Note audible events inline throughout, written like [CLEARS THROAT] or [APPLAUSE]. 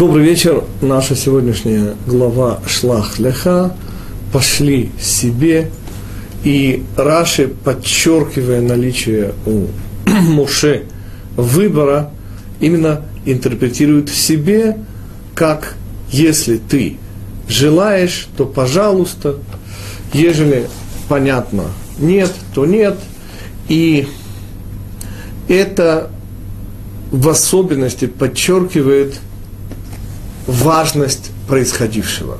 Добрый вечер. Наша сегодняшняя глава Шлах Леха «Пошли себе». И Раши, подчеркивая наличие у [CLEARS THROAT] Муше выбора, именно интерпретирует в себе, как если ты желаешь, то пожалуйста, ежели понятно нет, то нет. И это в особенности подчеркивает важность происходившего.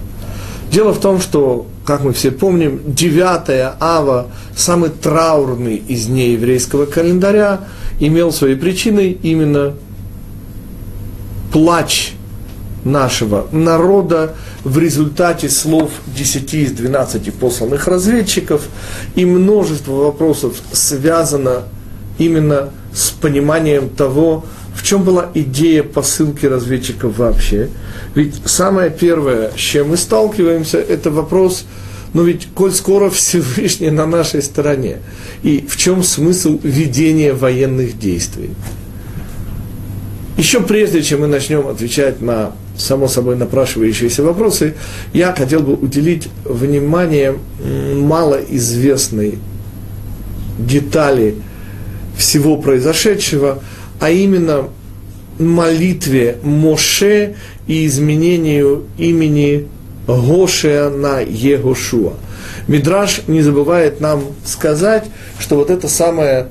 Дело в том, что, как мы все помним, 9 ава, самый траурный из дней еврейского календаря, имел своей причиной именно плач нашего народа в результате слов 10 из 12 посланных разведчиков, и множество вопросов связано именно с пониманием того, в чем была идея посылки разведчиков вообще. Ведь самое первое, с чем мы сталкиваемся, это вопрос, ну ведь, коль скоро Всевышний на нашей стороне, и в чем смысл ведения военных действий? Еще прежде, чем мы начнем отвечать на само собой напрашивающиеся вопросы, я хотел бы уделить внимание малоизвестной детали всего произошедшего, а именно молитве Моше и изменению имени Гошея на Егошуа. Мидраш не забывает нам сказать, что вот эта самая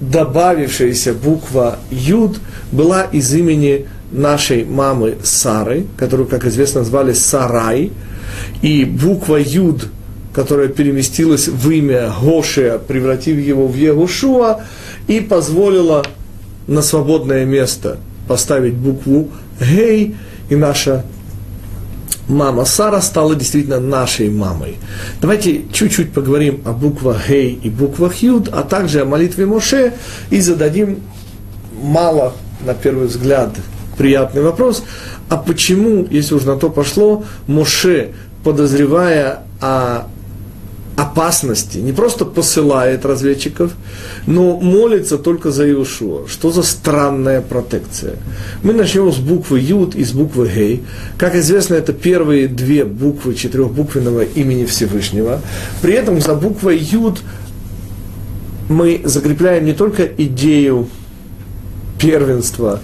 добавившаяся буква Юд была из имени нашей мамы Сары, которую, как известно, звали Сарай, и буква Юд, которая переместилась в имя Гошея, превратив его в Егошуа, и позволила на свободное место поставить букву Гей, и наша мама Сара стала действительно нашей мамой. Давайте чуть-чуть поговорим о буквах Гей и буквах Юд, а также о молитве Моше и зададим мало, на первый взгляд, приятный вопрос, а почему, если уж на то пошло, Моше, подозревая о опасности, не просто посылает разведчиков, но молится только за Иешуа. Что за странная протекция? Мы начнем с буквы Юд и с буквы Гей. Как известно, это первые две буквы четырехбуквенного имени Всевышнего. При этом за буквой Юд мы закрепляем не только идею первенства,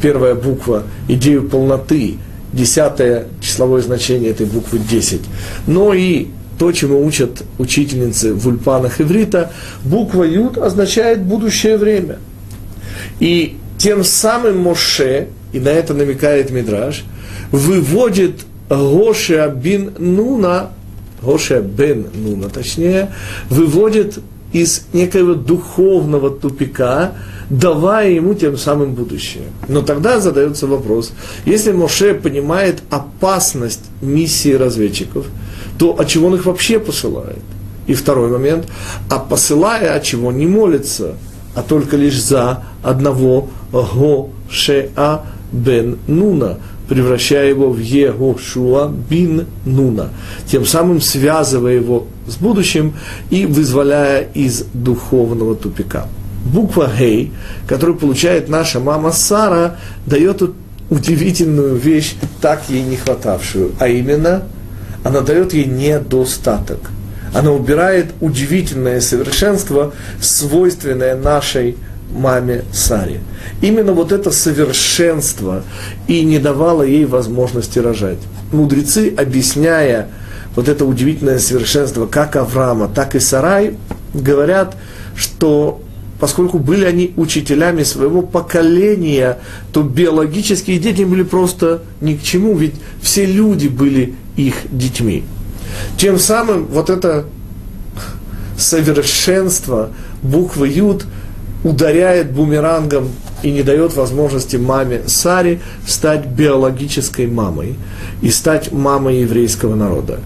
первая буква, идею полноты, десятое числовое значение этой буквы 10, но и то, чему учат учительницы в ульпанах иврита, буква Юд означает будущее время. И тем самым Моше, и на это намекает Мидраш, выводит Гошеа бин Нуна, Гошеа бен Нуна точнее, выводит из некоего духовного тупика, давая ему тем самым будущее. Но тогда задается вопрос, если Моше понимает опасность миссии разведчиков – то от чего он их вообще посылает? И второй момент, а посылая, от чего не молится, а только лишь за одного Гошеа бен Нуна, превращая его в Егошуа бин Нуна, тем самым связывая его с будущим и вызволяя из духовного тупика. Буква Гей, которую получает наша мама Сара, дает удивительную вещь, так ей не хватавшую, а именно – она дает ей недостаток. Она убирает удивительное совершенство, свойственное нашей маме Саре. Именно вот это совершенство и не давало ей возможности рожать. Мудрецы, объясняя вот это удивительное совершенство как Авраама, так и Сарай, говорят, что поскольку были они учителями своего поколения, то биологические дети были просто ни к чему, ведь все люди были их детьми. Тем самым вот это совершенство буквы Юд ударяет бумерангом и не дает возможности маме Саре стать биологической мамой и стать мамой еврейского народа.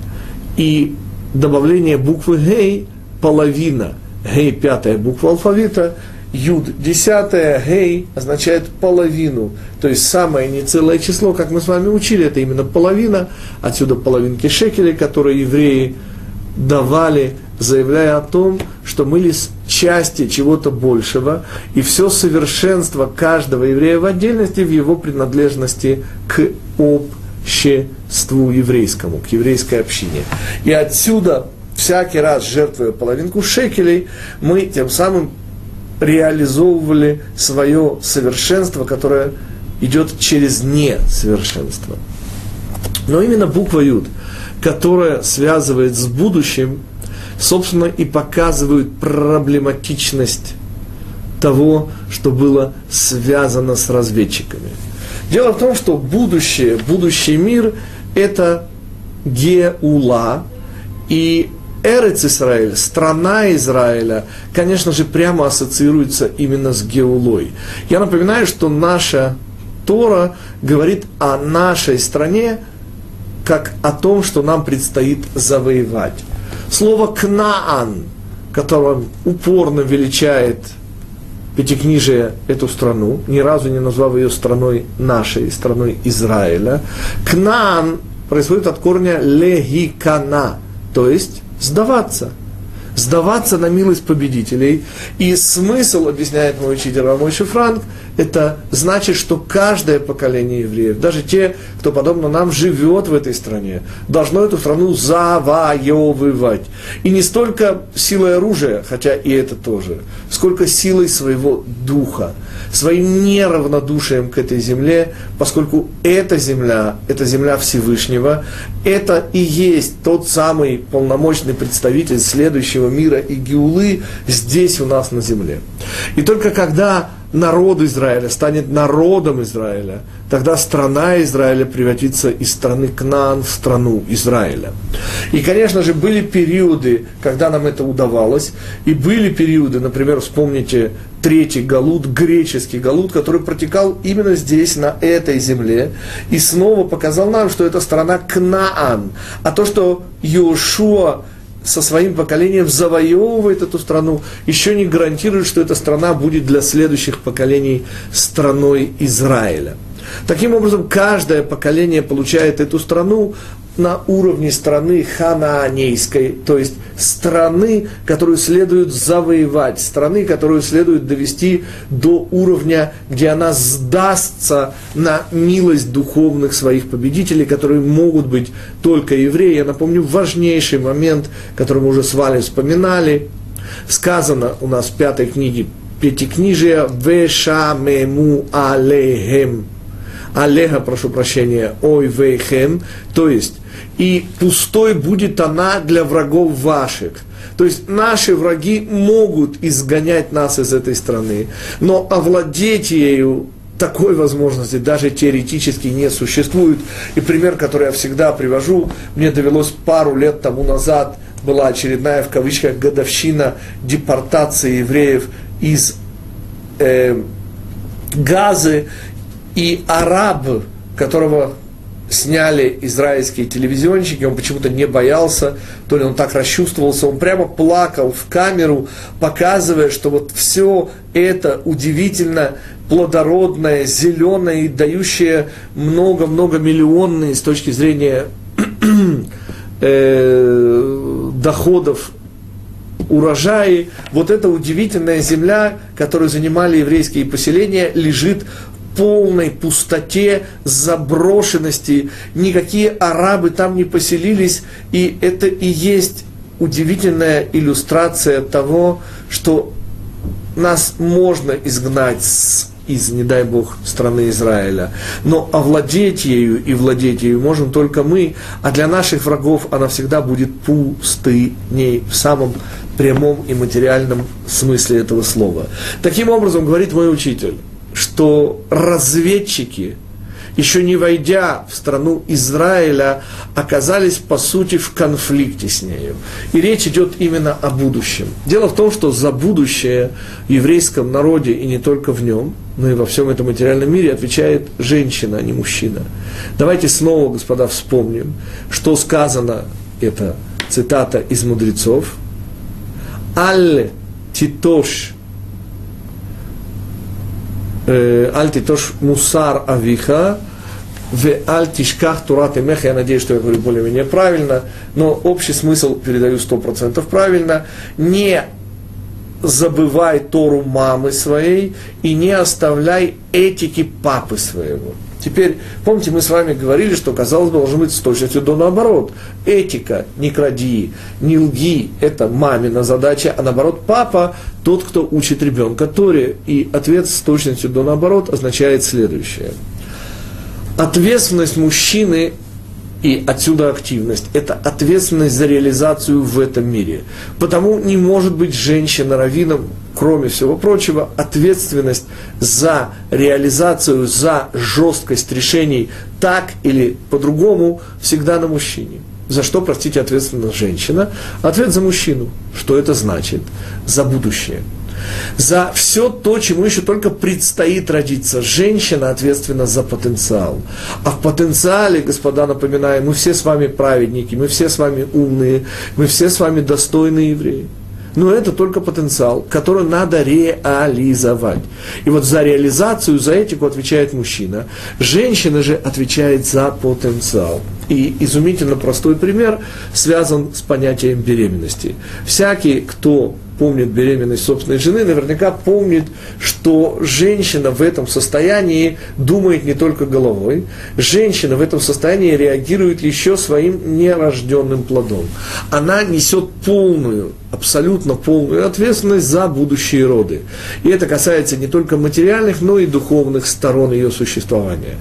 И добавление буквы Гей, половина, Гей, пятая буква алфавита, Юд. Десятая, гей означает половину, то есть самое нецелое число, как мы с вами учили, это именно половина, отсюда половинки шекелей, которые евреи давали, заявляя о том, что мы лишь части чего-то большего, и все совершенство каждого еврея в отдельности в его принадлежности к обществу еврейскому, к еврейской общине. И отсюда всякий раз жертвуя половинку шекелей, мы тем самым реализовывали свое совершенство, которое идет через несовершенство. Но именно буква Юд, которая связывает с будущим, собственно, и показывает проблематичность того, что было связано с разведчиками. Дело в том, что будущее, будущий мир – это Геула, и Эрец Израиль, страна Израиля, конечно же, прямо ассоциируется именно с Геулой. Я напоминаю, что наша Тора говорит о нашей стране как о том, что нам предстоит завоевать. Слово «кнаан», которым упорно величает Пятикнижие эту страну, ни разу не назвав ее страной нашей, страной Израиля. Кнаан происходит от корня легикана, то есть сдаваться – сдаваться на милость победителей. И смысл, объясняет мой учитель Рамойши Франк, это значит, что каждое поколение евреев, даже те, кто подобно нам живет в этой стране, должно эту страну завоевывать. И не столько силой оружия, хотя и это тоже, сколько силой своего духа, своим неравнодушием к этой земле, поскольку эта земля, это земля Всевышнего, это и есть тот самый полномочный представитель следующего мира и Геулы здесь у нас на земле. И только когда народ Израиля станет народом Израиля, тогда страна Израиля превратится из страны Кнаан в страну Израиля. И, конечно же, были периоды, когда нам это удавалось, и были периоды, например, вспомните третий галут, греческий галут, который протекал именно здесь, на этой земле, и снова показал нам, что это страна Кнаан. А то, что Иошуа со своим поколением завоевывает эту страну, еще не гарантирует, что эта страна будет для следующих поколений страной Израиля. Таким образом, каждое поколение получает эту страну на уровне страны ханаанейской, то есть страны, которую следует завоевать, страны, которую следует довести до уровня, где она сдастся на милость духовных своих победителей, которые могут быть только евреи. Я напомню важнейший момент, который мы уже с вами вспоминали. Сказано у нас в пятой книге Пятикнижия «Вешамему алейхем» Алеха, прошу прощения, ой вейхем, то есть и пустой будет она для врагов ваших. То есть наши враги могут изгонять нас из этой страны, но овладеть ею такой возможности даже теоретически не существует. И пример, который я всегда привожу, мне довелось пару лет тому назад, была очередная в кавычках годовщина депортации евреев из э, Газы, и араб, которого сняли израильские телевизионщики, он почему-то не боялся, то ли он так расчувствовался, он прямо плакал в камеру, показывая, что вот все это удивительно плодородное, зеленое и дающее много-много миллионные с точки зрения [CLEARS THROAT] э, доходов урожаи, вот эта удивительная земля, которую занимали еврейские поселения, лежит полной пустоте, заброшенности, никакие арабы там не поселились, и это и есть удивительная иллюстрация того, что нас можно изгнать с из, не дай Бог, страны Израиля. Но овладеть ею и владеть ею можем только мы, а для наших врагов она всегда будет пустыней в самом прямом и материальном смысле этого слова. Таким образом, говорит мой учитель, что разведчики, еще не войдя в страну Израиля, оказались, по сути, в конфликте с нею. И речь идет именно о будущем. Дело в том, что за будущее в еврейском народе, и не только в нем, но и во всем этом материальном мире, отвечает женщина, а не мужчина. Давайте снова, господа, вспомним, что сказано, это цитата из мудрецов, «Аль титош Аль титош мусар авиха, в аль тишках турат и мех, я надеюсь, что я говорю более-менее правильно, но общий смысл передаю сто процентов правильно, не забывай Тору мамы своей и не оставляй этики папы своего. Теперь, помните, мы с вами говорили, что, казалось бы, должно быть с точностью до наоборот. Этика, не кради, не лги, это мамина задача, а наоборот, папа тот, кто учит ребенка Торе. И ответ с точностью до наоборот означает следующее. Ответственность мужчины и отсюда активность. Это ответственность за реализацию в этом мире. Потому не может быть женщина раввином, кроме всего прочего, ответственность за реализацию, за жесткость решений так или по-другому всегда на мужчине. За что, простите, ответственна женщина? Ответ за мужчину. Что это значит? За будущее за все то, чему еще только предстоит родиться. Женщина ответственна за потенциал. А в потенциале, господа, напоминаю, мы все с вами праведники, мы все с вами умные, мы все с вами достойные евреи. Но это только потенциал, который надо реализовать. И вот за реализацию, за этику отвечает мужчина. Женщина же отвечает за потенциал. И изумительно простой пример связан с понятием беременности. Всякий, кто помнит беременность собственной жены, наверняка помнит, что женщина в этом состоянии думает не только головой, женщина в этом состоянии реагирует еще своим нерожденным плодом. Она несет полную, абсолютно полную ответственность за будущие роды. И это касается не только материальных, но и духовных сторон ее существования.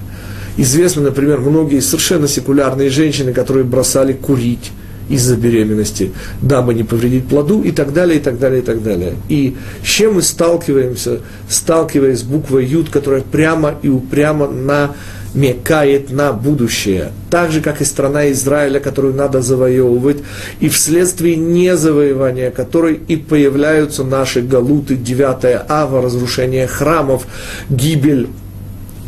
Известны, например, многие совершенно секулярные женщины, которые бросали курить, из-за беременности, дабы не повредить плоду и так далее, и так далее, и так далее. И с чем мы сталкиваемся, сталкиваясь с буквой Юд, которая прямо и упрямо на мекает на будущее, так же, как и страна Израиля, которую надо завоевывать, и вследствие незавоевания которой и появляются наши галуты, 9 ава, разрушение храмов, гибель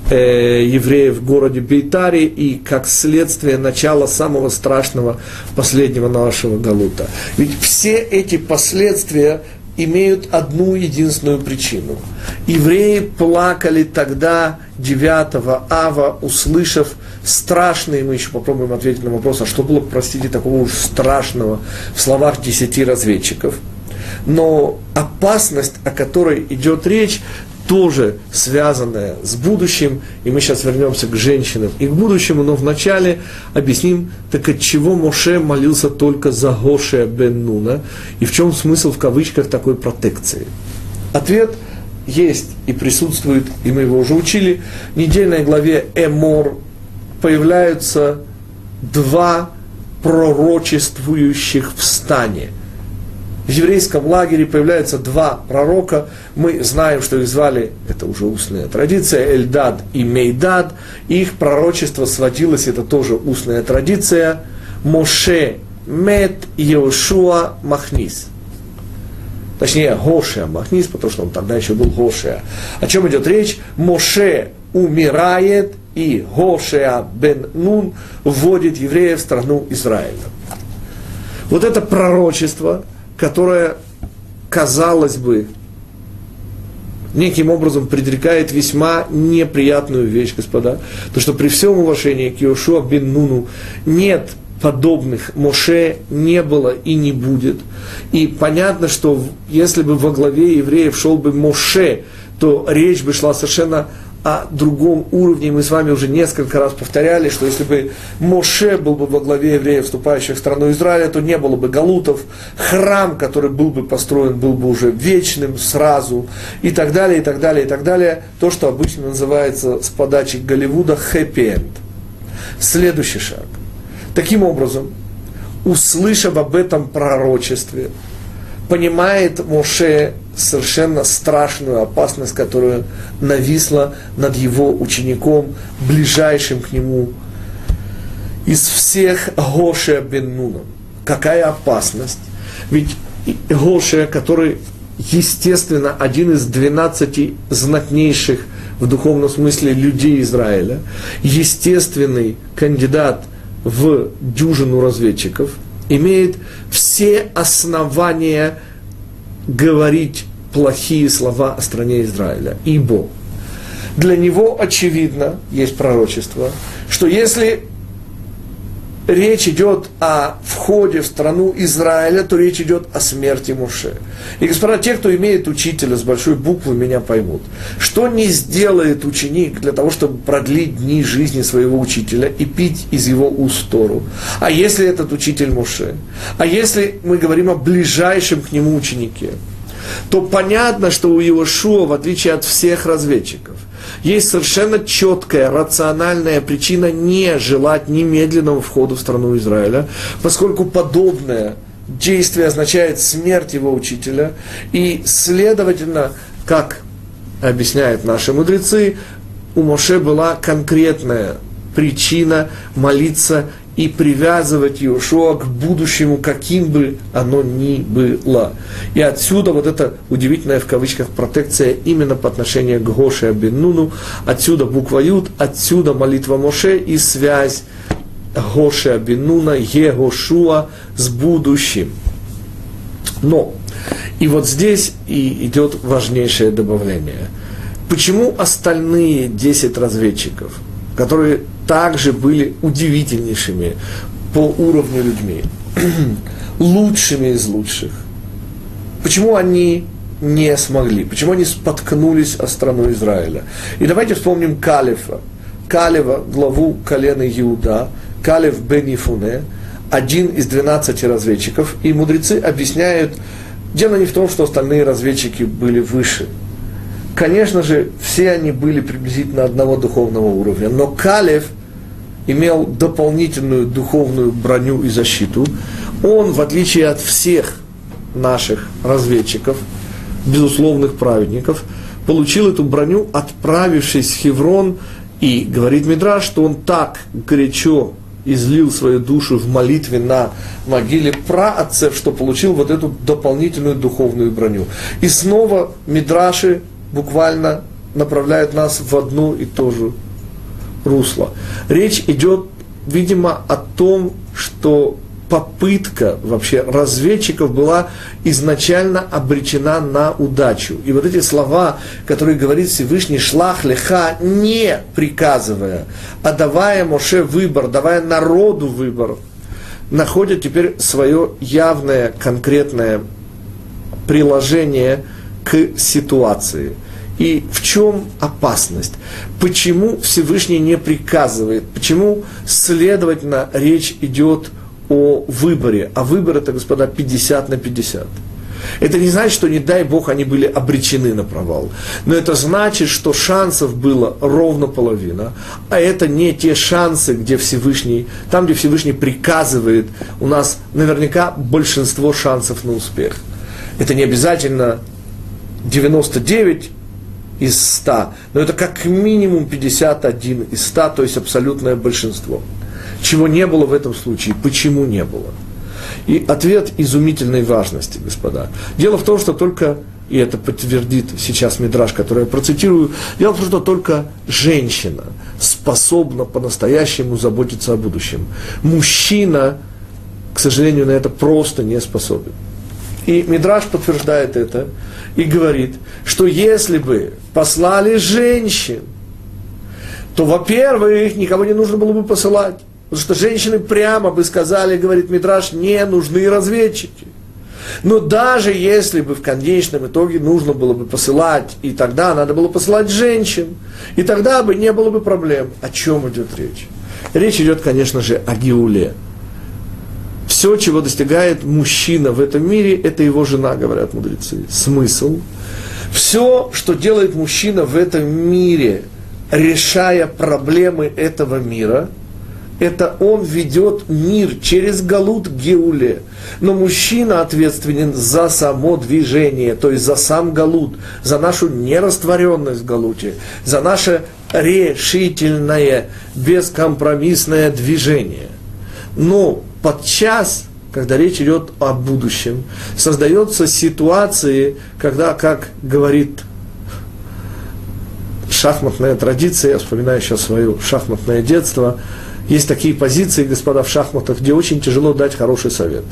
э, евреев в городе Бейтаре и как следствие начала самого страшного последнего нашего Галута. Ведь все эти последствия имеют одну единственную причину. Евреи плакали тогда 9 ава, услышав страшные, мы еще попробуем ответить на вопрос, а что было, простите, такого уж страшного в словах десяти разведчиков. Но опасность, о которой идет речь, тоже связанное с будущим, и мы сейчас вернемся к женщинам и к будущему, но вначале объясним, так от чего Моше молился только за Гошея бен Нуна, и в чем смысл в кавычках такой протекции. Ответ есть и присутствует, и мы его уже учили, в недельной главе Эмор появляются два пророчествующих в стане – в еврейском лагере появляются два пророка. Мы знаем, что их звали, это уже устная традиция, Эльдад и Мейдад. Их пророчество сводилось, это тоже устная традиция, Моше Мет Йошуа Махнис. Точнее, Гошея Махнис, потому что он тогда еще был Гошея. О чем идет речь? Моше умирает, и Гошея бен Нун вводит евреев в страну Израиля. Вот это пророчество, которая, казалось бы, неким образом предрекает весьма неприятную вещь, господа. То, что при всем уважении к Иошуа бен Нуну нет подобных Моше не было и не будет. И понятно, что если бы во главе евреев шел бы Моше, то речь бы шла совершенно о другом уровне. Мы с вами уже несколько раз повторяли, что если бы Моше был бы во главе евреев, вступающих в страну Израиля, то не было бы галутов. Храм, который был бы построен, был бы уже вечным сразу. И так далее, и так далее, и так далее. То, что обычно называется с подачи Голливуда хэппи-энд. Следующий шаг. Таким образом, услышав об этом пророчестве, понимает Моше совершенно страшную опасность, которая нависла над его учеником, ближайшим к нему. Из всех Гошия бен. Какая опасность? Ведь Гошия, который, естественно, один из двенадцати знатнейших в духовном смысле людей Израиля, естественный кандидат в дюжину разведчиков, имеет все основания говорить плохие слова о стране Израиля. Ибо Для него очевидно, есть пророчество, что если речь идет о входе в страну Израиля, то речь идет о смерти Муше. И, господа, те, кто имеет учителя с большой буквы, меня поймут. Что не сделает ученик для того, чтобы продлить дни жизни своего учителя и пить из его уст Тору? А если этот учитель Муше? А если мы говорим о ближайшем к нему ученике? то понятно, что у Иошуа, в отличие от всех разведчиков, есть совершенно четкая, рациональная причина не желать немедленного входа в страну Израиля, поскольку подобное действие означает смерть его учителя, и, следовательно, как объясняют наши мудрецы, у Моше была конкретная причина молиться и привязывать Иошуа к будущему, каким бы оно ни было. И отсюда вот эта удивительная в кавычках протекция именно по отношению к Гоше Абинуну, отсюда буква Юд, отсюда молитва Моше и связь Гоше Абинуна, Егошуа с будущим. Но, и вот здесь и идет важнейшее добавление. Почему остальные 10 разведчиков, которые также были удивительнейшими по уровню людьми, [CLEARS THROAT] лучшими из лучших. Почему они не смогли? Почему они споткнулись о страну Израиля? И давайте вспомним Калифа. Калева, главу колена Иуда, Калев бен Ифуне, один из 12 разведчиков, и мудрецы объясняют, дело не в том, что остальные разведчики были выше. Конечно же, все они были приблизительно одного духовного уровня, но Калев – имел дополнительную духовную броню и защиту, он, в отличие от всех наших разведчиков, безусловных праведников, получил эту броню, отправившись в Хеврон, и говорит Мидраш, что он так горячо излил свою душу в молитве на могиле праотцев, что получил вот эту дополнительную духовную броню. И снова Мидраши буквально направляют нас в одну и ту же русло. Речь идет, видимо, о том, что попытка вообще разведчиков была изначально обречена на удачу. И вот эти слова, которые говорит Всевышний Шлах Леха, не приказывая, а давая Моше выбор, давая народу выбор, находят теперь свое явное, конкретное приложение к ситуации – и в чем опасность? Почему Всевышний не приказывает? Почему, следовательно, речь идет о выборе? А выбор это, господа, 50 на 50. Это не значит, что, не дай Бог, они были обречены на провал. Но это значит, что шансов было ровно половина. А это не те шансы, где Всевышний, там, где Всевышний приказывает, у нас наверняка большинство шансов на успех. Это не обязательно 99 из 100, но это как минимум 51 из 100, то есть абсолютное большинство. Чего не было в этом случае? Почему не было? И ответ изумительной важности, господа. Дело в том, что только, и это подтвердит сейчас Мидраш, который я процитирую, дело в том, что только женщина способна по-настоящему заботиться о будущем. Мужчина, к сожалению, на это просто не способен. И Мидраш подтверждает это и говорит, что если бы послали женщин, то, во-первых, никого не нужно было бы посылать. Потому что женщины прямо бы сказали, говорит Мидраш, не нужны разведчики. Но даже если бы в конечном итоге нужно было бы посылать, и тогда надо было посылать женщин, и тогда бы не было бы проблем. О чем идет речь? Речь идет, конечно же, о Геуле. Все, чего достигает мужчина в этом мире, это его жена, говорят мудрецы. Смысл. Все, что делает мужчина в этом мире, решая проблемы этого мира, это он ведет мир через Галут Геуле. Но мужчина ответственен за само движение, то есть за сам Галут, за нашу нерастворенность в Галуте, за наше решительное, бескомпромиссное движение. Но подчас, когда речь идет о будущем, создаются ситуации, когда, как говорит шахматная традиция, я вспоминаю сейчас свое шахматное детство, Есть такие позиции, господа, в шахматах, где очень тяжело дать хороший совет.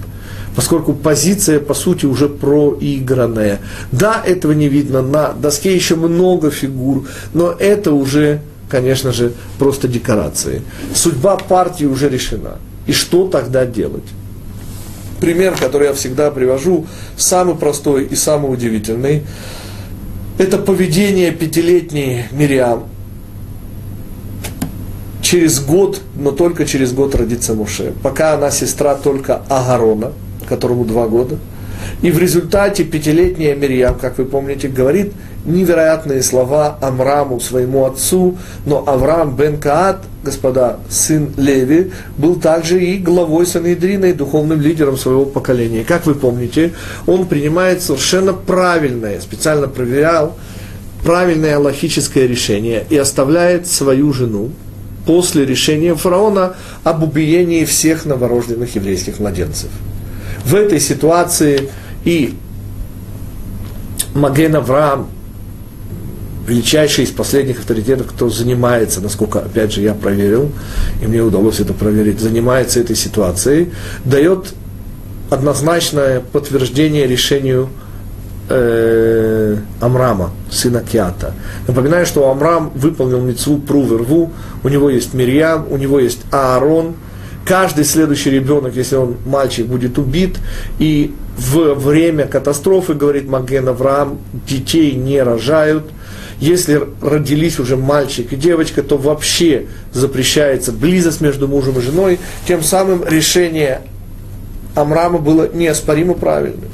Поскольку позиция, по сути, уже проигранная. Да, этого не видно, на доске еще много фигур, но это уже, конечно же, просто декорации. Судьба партии уже решена. И что тогда делать? Пример, который я всегда привожу, самый простой и самый удивительный, это поведение пятилетней Мириам, через год, но только через год родится Муше. Пока она сестра только Агарона, которому два года. И в результате пятилетняя Мирьям, как вы помните, говорит невероятные слова Амраму, своему отцу, но Авраам бен Каат, господа, сын Леви, был также и главой Санедрина, и духовным лидером своего поколения. Как вы помните, он принимает совершенно правильное, специально проверял, правильное логическое решение и оставляет свою жену, после решения фараона об убиении всех новорожденных еврейских младенцев. В этой ситуации и Маген Авраам, величайший из последних авторитетов, кто занимается, насколько, опять же, я проверил, и мне удалось это проверить, занимается этой ситуацией, дает однозначное подтверждение решению э, Амрама, сына Киата. Напоминаю, что Амрам выполнил мецву Пру рву, у него есть Мирьям, у него есть Аарон, каждый следующий ребенок, если он мальчик, будет убит, и в время катастрофы, говорит Маген Авраам, детей не рожают, если родились уже мальчик и девочка, то вообще запрещается близость между мужем и женой, тем самым решение Амрама было неоспоримо правильным.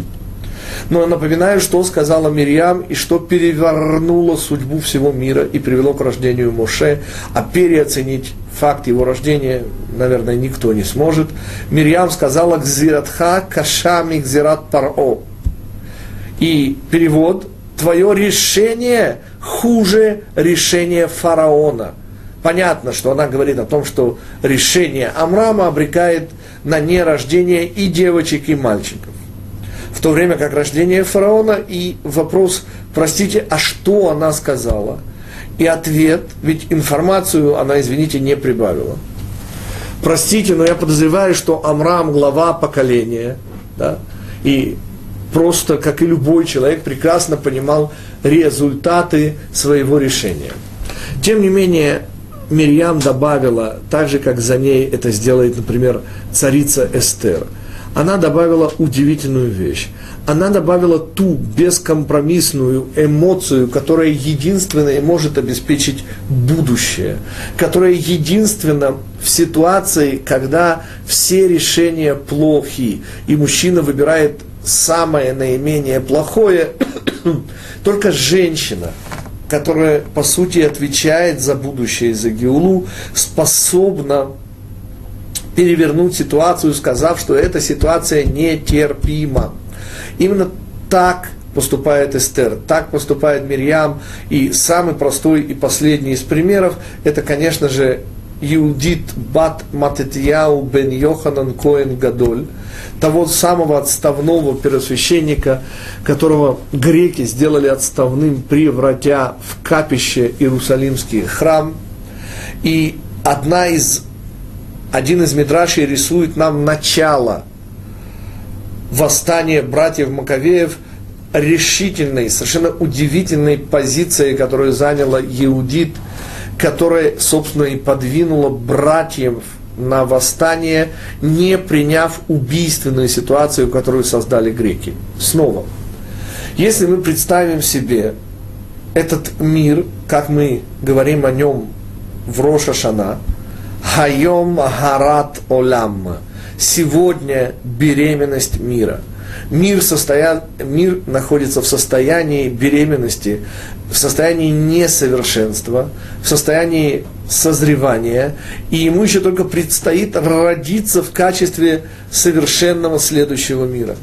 Но напоминаю, что сказала Мирьям и что перевернуло судьбу всего мира и привело к рождению Моше, а переоценить факт его рождения, наверное, никто не сможет. Мирьям сказала «Гзиратха кашами гзират паро». И перевод «Твое решение хуже решения фараона». Понятно, что она говорит о том, что решение Амрама обрекает на нерождение и девочек, и мальчиков в то время как рождение фараона, и вопрос, простите, а что она сказала? И ответ, ведь информацию она, извините, не прибавила. Простите, но я подозреваю, что Амрам глава поколения, да, и просто, как и любой человек, прекрасно понимал результаты своего решения. Тем не менее, Мирьям добавила, так же, как за ней это сделает, например, царица Эстер – она добавила удивительную вещь. Она добавила ту бескомпромиссную эмоцию, которая единственная может обеспечить будущее, которая единственная в ситуации, когда все решения плохи, и мужчина выбирает самое наименее плохое, [COUGHS] только женщина, которая, по сути, отвечает за будущее, за Геулу, способна перевернуть ситуацию, сказав, что эта ситуация нетерпима. Именно так поступает Эстер, так поступает Мирьям. И самый простой и последний из примеров, это, конечно же, Иудит Бат Матетьяу бен Йоханан Коэн Гадоль, того самого отставного первосвященника, которого греки сделали отставным, превратя в капище Иерусалимский храм. И одна из один из Мидрашей рисует нам начало восстания братьев Маковеев решительной, совершенно удивительной позиции, которую заняла Иудит, которая, собственно, и подвинула братьев на восстание, не приняв убийственную ситуацию, которую создали греки. Снова, если мы представим себе этот мир, как мы говорим о нем в Роша Шана, Хайом Гарат Олам. Сегодня беременность мира. Мир, состоя... мир находится в состоянии беременности, в состоянии несовершенства, в состоянии созревания, и ему еще только предстоит родиться в качестве совершенного следующего мира.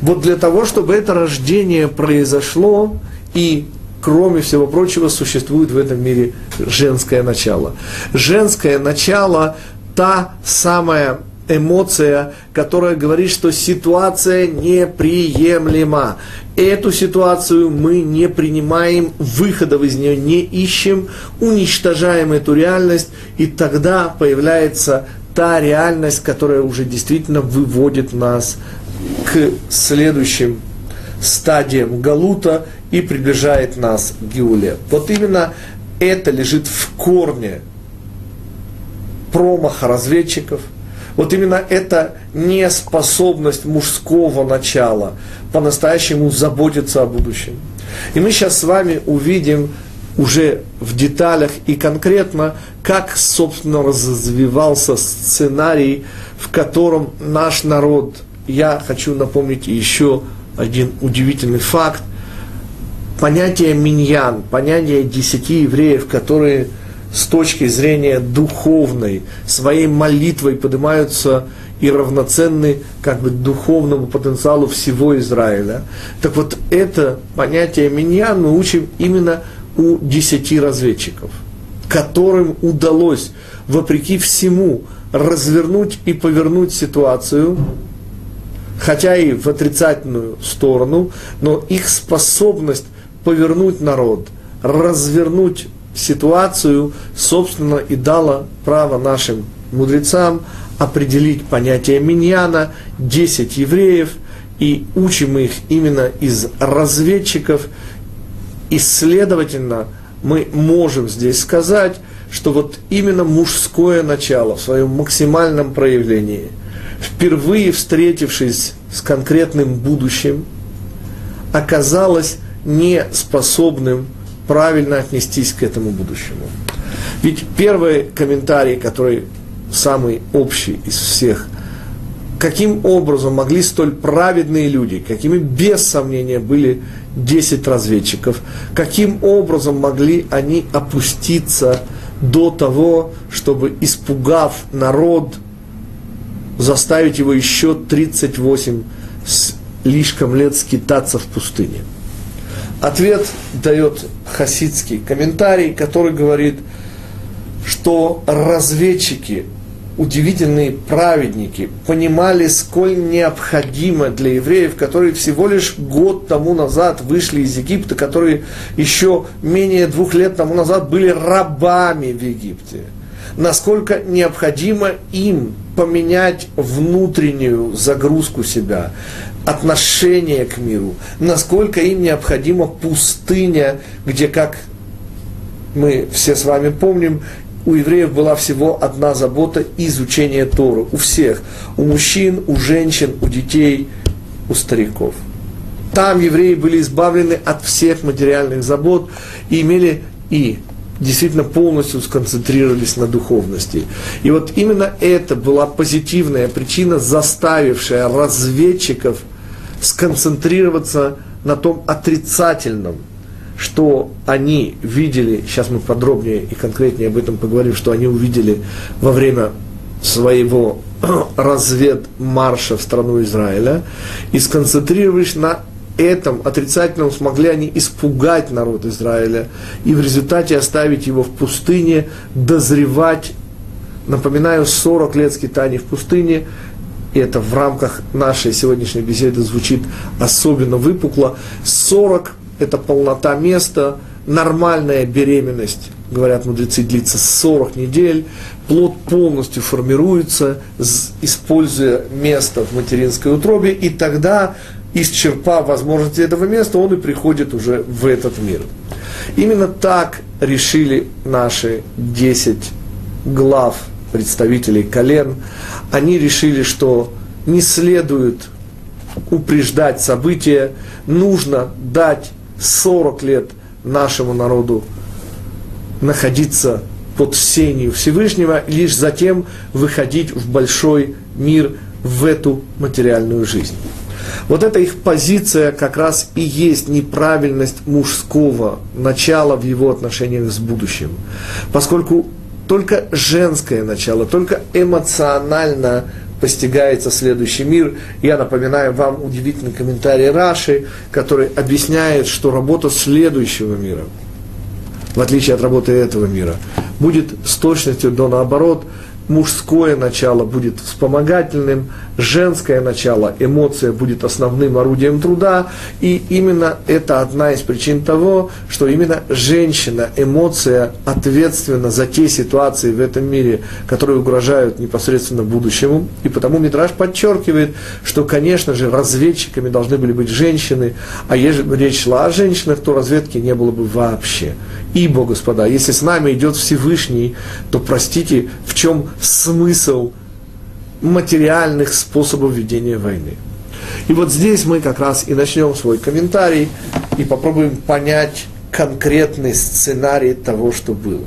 Вот для того, чтобы это рождение произошло, и кроме всего прочего, существует в этом мире женское начало. Женское начало – та самая эмоция, которая говорит, что ситуация неприемлема. Эту ситуацию мы не принимаем, выходов из нее не ищем, уничтожаем эту реальность, и тогда появляется та реальность, которая уже действительно выводит нас к следующим стадиям Галута и приближает нас к Геуле. Вот именно это лежит в корне промаха разведчиков. Вот именно эта неспособность мужского начала по-настоящему заботиться о будущем. И мы сейчас с вами увидим уже в деталях и конкретно, как, собственно, развивался сценарий, в котором наш народ, я хочу напомнить еще один удивительный факт, понятие миньян, понятие десяти евреев, которые с точки зрения духовной, своей молитвой поднимаются и равноценны как бы духовному потенциалу всего Израиля. Так вот, это понятие миньян мы учим именно у десяти разведчиков, которым удалось, вопреки всему, развернуть и повернуть ситуацию, хотя и в отрицательную сторону, но их способность повернуть народ, развернуть ситуацию, собственно, и дала право нашим мудрецам определить понятие миньяна, 10 евреев, и учим их именно из разведчиков, и, следовательно, мы можем здесь сказать, что вот именно мужское начало в своем максимальном проявлении, впервые встретившись с конкретным будущим, оказалось не способным правильно отнестись к этому будущему. Ведь первый комментарий, который самый общий из всех, каким образом могли столь праведные люди, какими без сомнения были 10 разведчиков, каким образом могли они опуститься до того, чтобы, испугав народ, заставить его еще 38 слишком лет скитаться в пустыне. Ответ дает хасидский комментарий, который говорит, что разведчики, удивительные праведники, понимали, сколь необходимо для евреев, которые всего лишь год тому назад вышли из Египта, которые еще менее двух лет тому назад были рабами в Египте, насколько необходимо им поменять внутреннюю загрузку себя, отношение к миру, насколько им необходима пустыня, где, как мы все с вами помним, у евреев была всего одна забота – изучение Торы. У всех. У мужчин, у женщин, у детей, у стариков. Там евреи были избавлены от всех материальных забот и имели и действительно полностью сконцентрировались на духовности. И вот именно это была позитивная причина, заставившая разведчиков сконцентрироваться на том отрицательном, что они видели, сейчас мы подробнее и конкретнее об этом поговорим, что они увидели во время своего [CLEARS THROAT] разведмарша в страну Израиля, и сконцентрировались на этом отрицательном смогли они испугать народ Израиля и в результате оставить его в пустыне, дозревать, напоминаю, 40 лет скитаний в пустыне, и это в рамках нашей сегодняшней беседы звучит особенно выпукло, 40 – это полнота места, нормальная беременность, говорят мудрецы, длится 40 недель, плод полностью формируется, используя место в материнской утробе, и тогда исчерпав возможности этого места, он и приходит уже в этот мир. Именно так решили наши 10 глав представителей колен. Они решили, что не следует упреждать события, нужно дать 40 лет нашему народу находиться под сенью Всевышнего, лишь затем выходить в большой мир, в эту материальную жизнь. Вот эта их позиция как раз и есть неправильность мужского начала в его отношениях с будущим. Поскольку только женское начало, только эмоционально постигается следующий мир. Я напоминаю вам удивительный комментарий Раши, который объясняет, что работа следующего мира, в отличие от работы этого мира, будет с точностью до наоборот, мужское начало будет вспомогательным, женское начало, эмоция будет основным орудием труда, и именно это одна из причин того, что именно женщина, эмоция ответственна за те ситуации в этом мире, которые угрожают непосредственно будущему, и потому Мидраш подчеркивает, что, конечно же, разведчиками должны были быть женщины, а если бы речь шла о женщинах, то разведки не было бы вообще. Ибо, господа, если с нами идет Всевышний, то простите, в чем смысл материальных способов ведения войны. И вот здесь мы как раз и начнем свой комментарий и попробуем понять конкретный сценарий того, что было.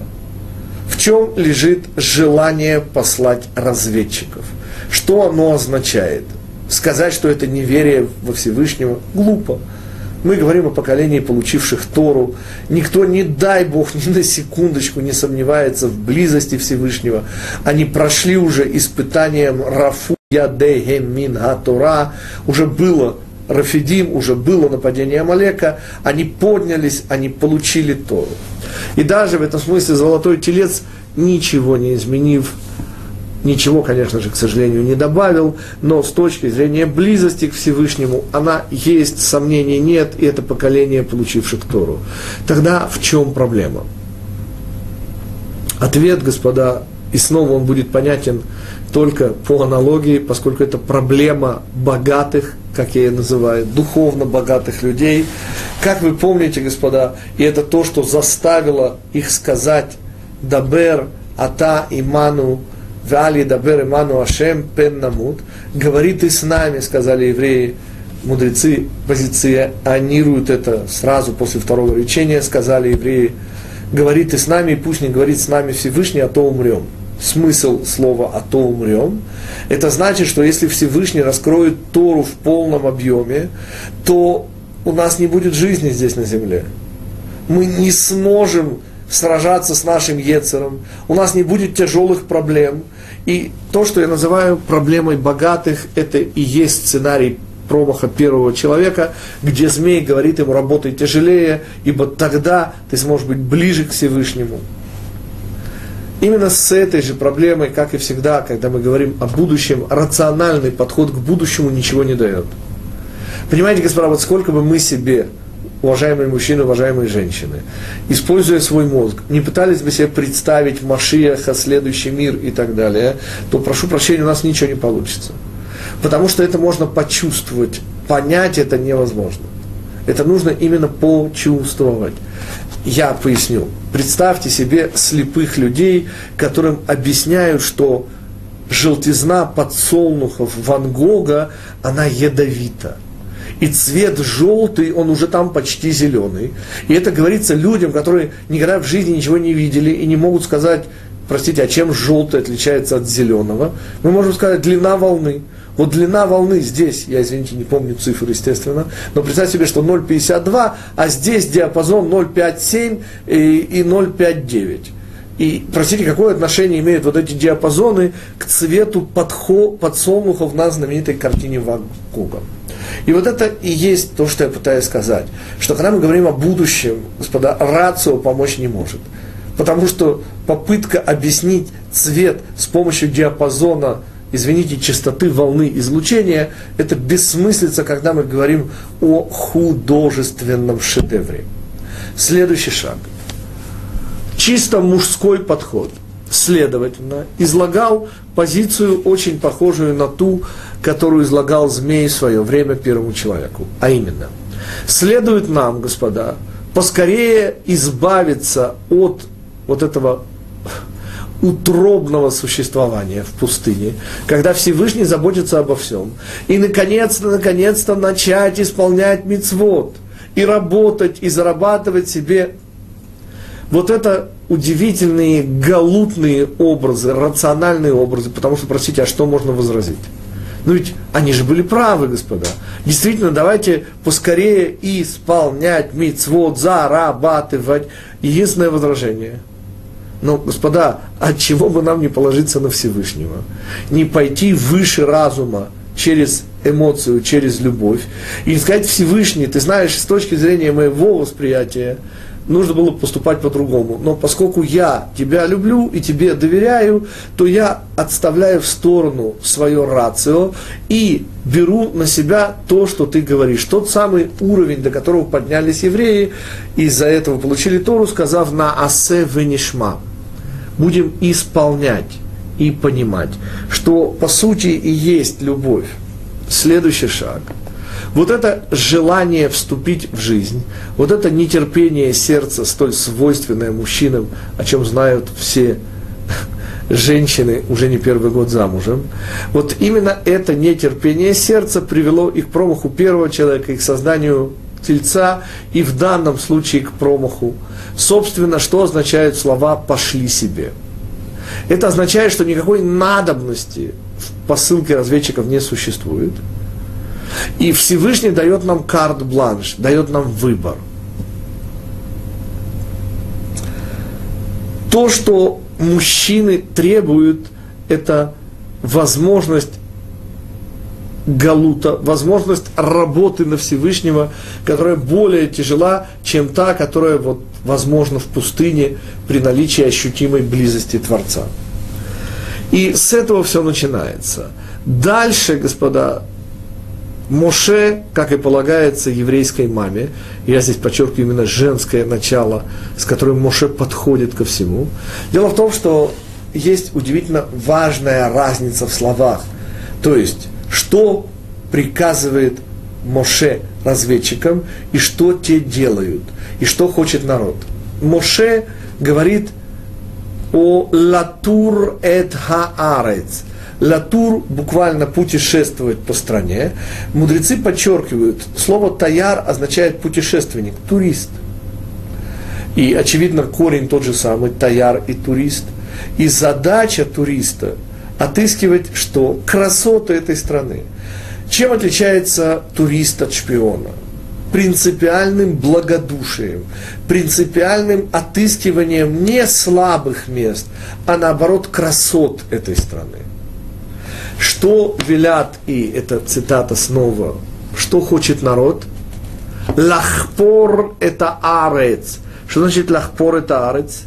В чем лежит желание послать разведчиков? Что оно означает? Сказать, что это неверие во Всевышнего, глупо. Мы говорим о поколении, получивших Тору. Никто, не дай Бог, ни на секундочку не сомневается в близости Всевышнего. Они прошли уже испытанием Рафу Ядехем Мин Тора. Уже было Рафидим, уже было нападение Амалека. Они поднялись, они получили Тору. И даже в этом смысле Золотой Телец, ничего не изменив, Ничего, конечно же, к сожалению, не добавил, но с точки зрения близости к Всевышнему она есть, сомнений нет, и это поколение, получивших Тору. Тогда в чем проблема? Ответ, господа, и снова он будет понятен только по аналогии, поскольку это проблема богатых, как я ее называю, духовно богатых людей. Как вы помните, господа, и это то, что заставило их сказать «Дабер, Ата, Иману, Вали дабер иману Ашем пен намут. Говори ты с нами, сказали евреи, мудрецы позиционируют это сразу после второго речения, сказали евреи, говори ты с нами, пусть не говорит с нами Всевышний, а то умрем. Смысл слова «а то умрем» – это значит, что если Всевышний раскроет Тору в полном объеме, то у нас не будет жизни здесь на земле. Мы не сможем сражаться с нашим Ецером, у нас не будет тяжелых проблем. И то, что я называю проблемой богатых, это и есть сценарий промаха первого человека, где змей говорит ему, работай тяжелее, ибо тогда ты сможешь быть ближе к Всевышнему. Именно с этой же проблемой, как и всегда, когда мы говорим о будущем, рациональный подход к будущему ничего не дает. Понимаете, господа, вот сколько бы мы себе уважаемые мужчины, уважаемые женщины, используя свой мозг, не пытались бы себе представить Машиаха, следующий мир и так далее, то, прошу прощения, у нас ничего не получится. Потому что это можно почувствовать, понять это невозможно. Это нужно именно почувствовать. Я поясню. Представьте себе слепых людей, которым объясняют, что желтизна подсолнухов Ван Гога, она ядовита и цвет желтый, он уже там почти зеленый. И это говорится людям, которые никогда в жизни ничего не видели и не могут сказать, простите, а чем желтый отличается от зеленого? Мы можем сказать, длина волны. Вот длина волны здесь, я, извините, не помню цифры, естественно, но представьте себе, что 0,52, а здесь диапазон 0,57 и, и 0,59. И, простите, какое отношение имеют вот эти диапазоны к цвету подхо, подсолнухов на знаменитой картине Ван Гога? И вот это и есть то, что я пытаюсь сказать. Что когда мы говорим о будущем, господа, рацио помочь не может. Потому что попытка объяснить цвет с помощью диапазона, извините, частоты волны излучения, это бессмыслица, когда мы говорим о художественном шедевре. Следующий шаг. Чисто мужской подход – следовательно, излагал позицию, очень похожую на ту, которую излагал змей в свое время первому человеку. А именно, следует нам, господа, поскорее избавиться от вот этого утробного существования в пустыне, когда Всевышний заботится обо всем, и наконец-то, наконец-то начать исполнять мицвод, и работать, и зарабатывать себе вот это удивительные галутные образы, рациональные образы, потому что, простите, а что можно возразить? Ну ведь они же были правы, господа. Действительно, давайте поскорее исполнять мицвод, зарабатывать. Единственное возражение. Но, господа, от чего бы нам не положиться на Всевышнего? Не пойти выше разума через эмоцию, через любовь. И сказать Всевышний, ты знаешь, с точки зрения моего восприятия, нужно было поступать по-другому. Но поскольку я тебя люблю и тебе доверяю, то я отставляю в сторону свое рацио и беру на себя то, что ты говоришь. Тот самый уровень, до которого поднялись евреи, из-за этого получили Тору, сказав на асе венишма. Будем исполнять и понимать, что по сути и есть любовь. Следующий шаг – вот это желание вступить в жизнь, вот это нетерпение сердца, столь свойственное мужчинам, о чем знают все женщины уже не первый год замужем, вот именно это нетерпение сердца привело их к промаху первого человека, их созданию тельца и в данном случае к промаху. Собственно, что означают слова «пошли себе»? Это означает, что никакой надобности в посылке разведчиков не существует – и Всевышний дает нам карт-бланш, дает нам выбор. То, что мужчины требуют, это возможность галута, возможность работы на Всевышнего, которая более тяжела, чем та, которая вот, возможна в пустыне при наличии ощутимой близости Творца. И с этого все начинается. Дальше, господа, Моше, как и полагается еврейской маме, я здесь подчеркиваю именно женское начало, с которым Моше подходит ко всему. Дело в том, что есть удивительно важная разница в словах. То есть, что приказывает Моше разведчикам и что те делают, и что хочет народ. Моше говорит о латур эт хаарец – Латур буквально путешествовать по стране. Мудрецы подчеркивают, слово таяр означает путешественник, турист. И, очевидно, корень тот же самый, таяр и турист. И задача туриста отыскивать, что красоты этой страны. Чем отличается турист от шпиона? принципиальным благодушием, принципиальным отыскиванием не слабых мест, а наоборот красот этой страны. Что велят, и это цитата снова, что хочет народ? Лахпор это арец. Что значит лахпор это арец?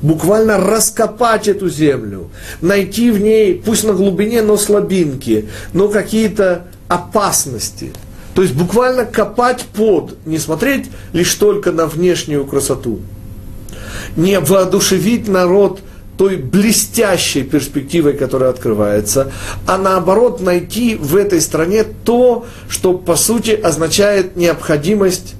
Буквально раскопать эту землю, найти в ней, пусть на глубине, но слабинки, но какие-то опасности. То есть буквально копать под, не смотреть лишь только на внешнюю красоту. Не воодушевить народ той блестящей перспективой, которая открывается, а наоборот найти в этой стране то, что по сути означает необходимость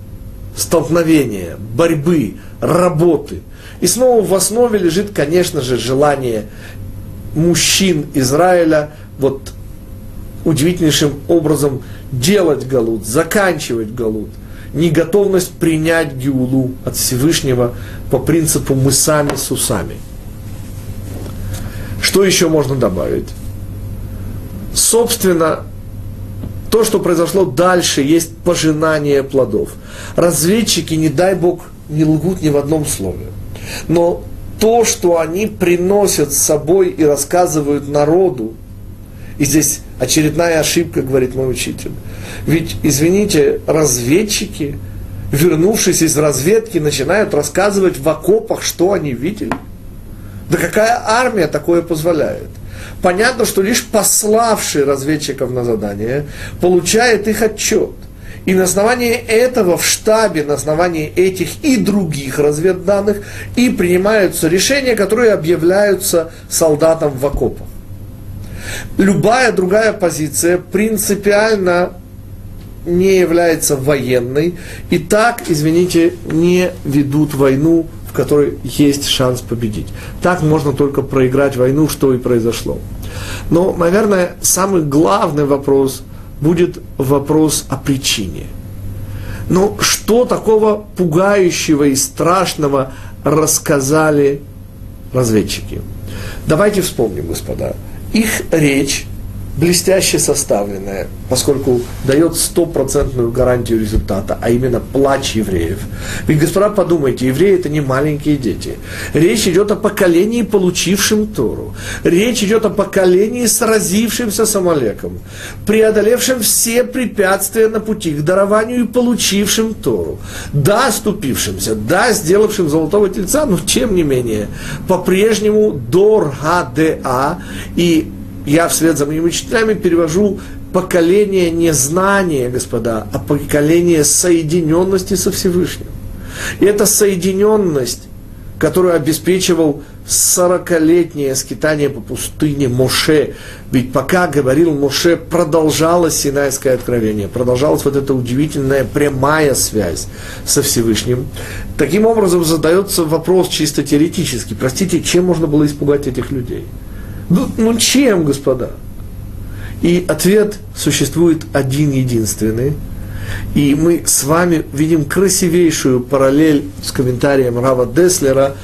столкновения, борьбы, работы. И снова в основе лежит, конечно же, желание мужчин Израиля вот удивительнейшим образом делать галут, заканчивать галут, неготовность принять геулу от Всевышнего по принципу мы сами с усами – что еще можно добавить? Собственно, то, что произошло дальше, есть пожинание плодов. Разведчики, не дай Бог, не лгут ни в одном слове. Но то, что они приносят с собой и рассказывают народу, и здесь очередная ошибка, говорит мой учитель. Ведь, извините, разведчики, вернувшись из разведки, начинают рассказывать в окопах, что они видели – да какая армия такое позволяет? Понятно, что лишь пославший разведчиков на задание получает их отчет. И на основании этого в штабе, на основании этих и других разведданных, и принимаются решения, которые объявляются солдатам в окопах. Любая другая позиция принципиально не является военной, и так, извините, не ведут войну которой есть шанс победить. Так можно только проиграть войну, что и произошло. Но, наверное, самый главный вопрос будет вопрос о причине. Но что такого пугающего и страшного рассказали разведчики? Давайте вспомним, господа. Их речь блестяще составленная, поскольку дает стопроцентную гарантию результата, а именно плач евреев. Ведь, господа, подумайте, евреи это не маленькие дети. Речь идет о поколении, получившем Тору. Речь идет о поколении, сразившемся с Амалеком, преодолевшем все препятствия на пути к дарованию и получившим Тору. Да, ступившимся, да, сделавшим золотого тельца, но тем не менее, по-прежнему Дор ХДА и я вслед за моими учителями перевожу поколение не знания, господа, а поколение соединенности со Всевышним. И эта соединенность, которую обеспечивал сорокалетнее скитание по пустыне Моше. Ведь пока говорил Моше, продолжалось Синайское откровение, продолжалась вот эта удивительная прямая связь со Всевышним. Таким образом задается вопрос чисто теоретически. Простите, чем можно было испугать этих людей? Ну, ну чем, господа? И ответ существует один единственный. И мы с вами видим красивейшую параллель с комментарием Рава Деслера.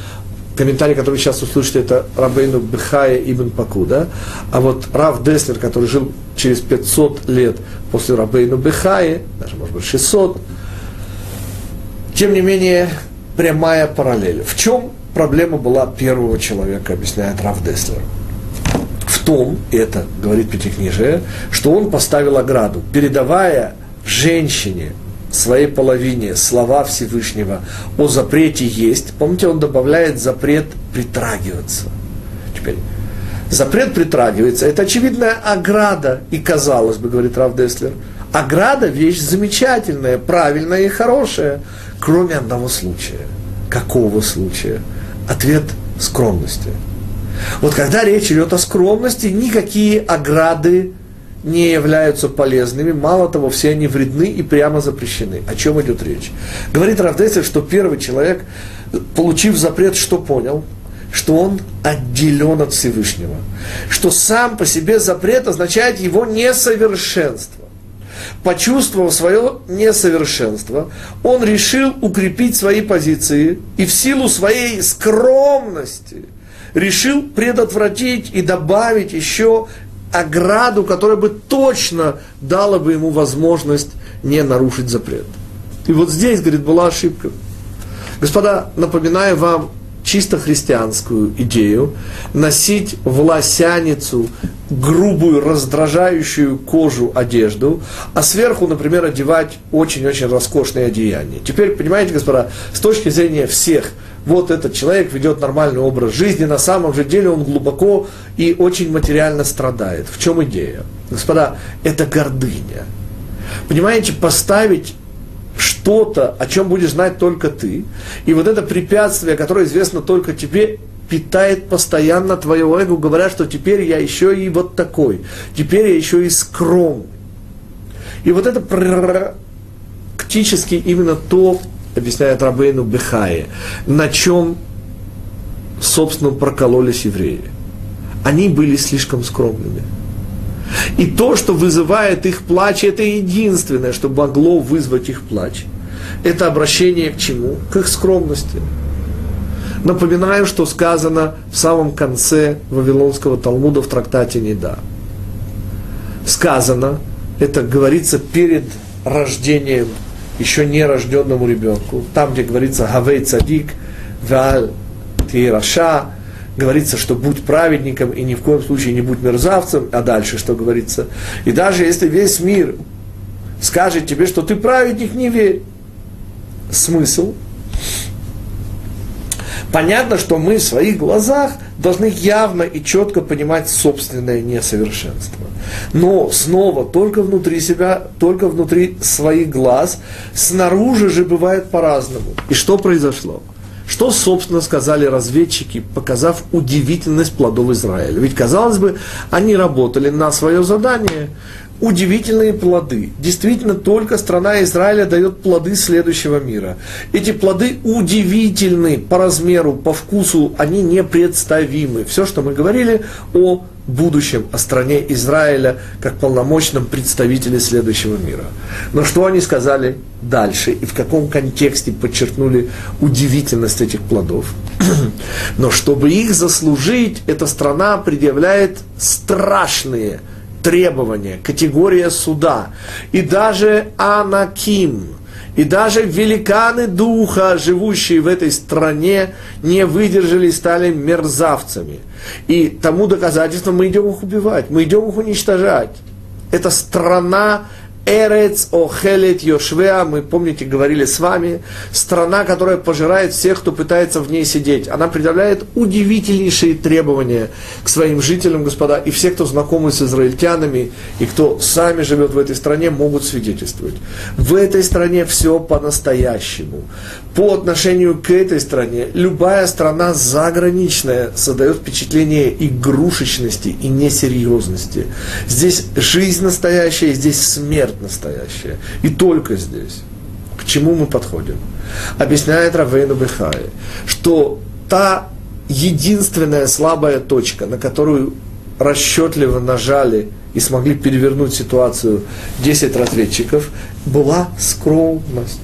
Комментарий, который сейчас услышите, это Рабейну Бехая Ибн Пакуда. А вот Рав Деслер, который жил через 500 лет после Рабейну Бехая, даже, может быть, 600, тем не менее, прямая параллель. В чем проблема была первого человека, объясняет Рав Деслер? Том, и это говорит Пятикнижие, что он поставил ограду, передавая женщине, своей половине слова Всевышнего о запрете есть. Помните, он добавляет запрет притрагиваться. Теперь, запрет притрагивается, это очевидная ограда, и казалось бы, говорит Рав Деслер, ограда вещь замечательная, правильная и хорошая, кроме одного случая. Какого случая? Ответ скромности. Вот когда речь идет о скромности, никакие ограды не являются полезными, мало того, все они вредны и прямо запрещены. О чем идет речь? Говорит Равдесер, что первый человек, получив запрет, что понял? Что он отделен от Всевышнего. Что сам по себе запрет означает его несовершенство. Почувствовав свое несовершенство, он решил укрепить свои позиции и в силу своей скромности – решил предотвратить и добавить еще ограду, которая бы точно дала бы ему возможность не нарушить запрет. И вот здесь, говорит, была ошибка. Господа, напоминаю вам чисто христианскую идею носить в лосяницу грубую, раздражающую кожу одежду, а сверху, например, одевать очень-очень роскошные одеяния. Теперь, понимаете, господа, с точки зрения всех вот этот человек ведет нормальный образ жизни, на самом же деле он глубоко и очень материально страдает. В чем идея? Господа, это гордыня. Понимаете, поставить что-то, о чем будешь знать только ты, и вот это препятствие, которое известно только тебе, питает постоянно твое эго, говоря, что теперь я еще и вот такой, теперь я еще и скромный. И вот это практически именно то, объясняет Рабейну Бехае, на чем, собственно, прокололись евреи. Они были слишком скромными. И то, что вызывает их плач, это единственное, что могло вызвать их плач. Это обращение к чему? К их скромности. Напоминаю, что сказано в самом конце Вавилонского Талмуда в трактате Неда. Сказано, это говорится перед рождением еще не рожденному ребенку, там, где говорится «Гавей цадик», «Валь тираша», говорится, что будь праведником и ни в коем случае не будь мерзавцем, а дальше что говорится. И даже если весь мир скажет тебе, что ты праведник, не верь. Смысл? Понятно, что мы в своих глазах должны явно и четко понимать собственное несовершенство. Но снова только внутри себя, только внутри своих глаз, снаружи же бывает по-разному. И что произошло? Что, собственно, сказали разведчики, показав удивительность плодов Израиля? Ведь, казалось бы, они работали на свое задание, удивительные плоды. Действительно, только страна Израиля дает плоды следующего мира. Эти плоды удивительны по размеру, по вкусу, они непредставимы. Все, что мы говорили о будущем, о стране Израиля, как полномочном представителе следующего мира. Но что они сказали дальше и в каком контексте подчеркнули удивительность этих плодов? [CLEARS THROAT] Но чтобы их заслужить, эта страна предъявляет страшные – требование, категория суда. И даже Анаким, и даже великаны духа, живущие в этой стране, не выдержали и стали мерзавцами. И тому доказательством мы идем их убивать, мы идем их уничтожать. Это страна Эрец Охелет Йошвеа, мы, помните, говорили с вами, страна, которая пожирает всех, кто пытается в ней сидеть. Она предъявляет удивительнейшие требования к своим жителям, господа, и все, кто знакомы с израильтянами, и кто сами живет в этой стране, могут свидетельствовать. В этой стране все по-настоящему. По отношению к этой стране, любая страна заграничная создает впечатление игрушечности и несерьезности. Здесь жизнь настоящая, здесь смерть смерть настоящая. И только здесь. К чему мы подходим? Объясняет Равейну Бехай, что та единственная слабая точка, на которую расчетливо нажали и смогли перевернуть ситуацию 10 разведчиков, была скромность.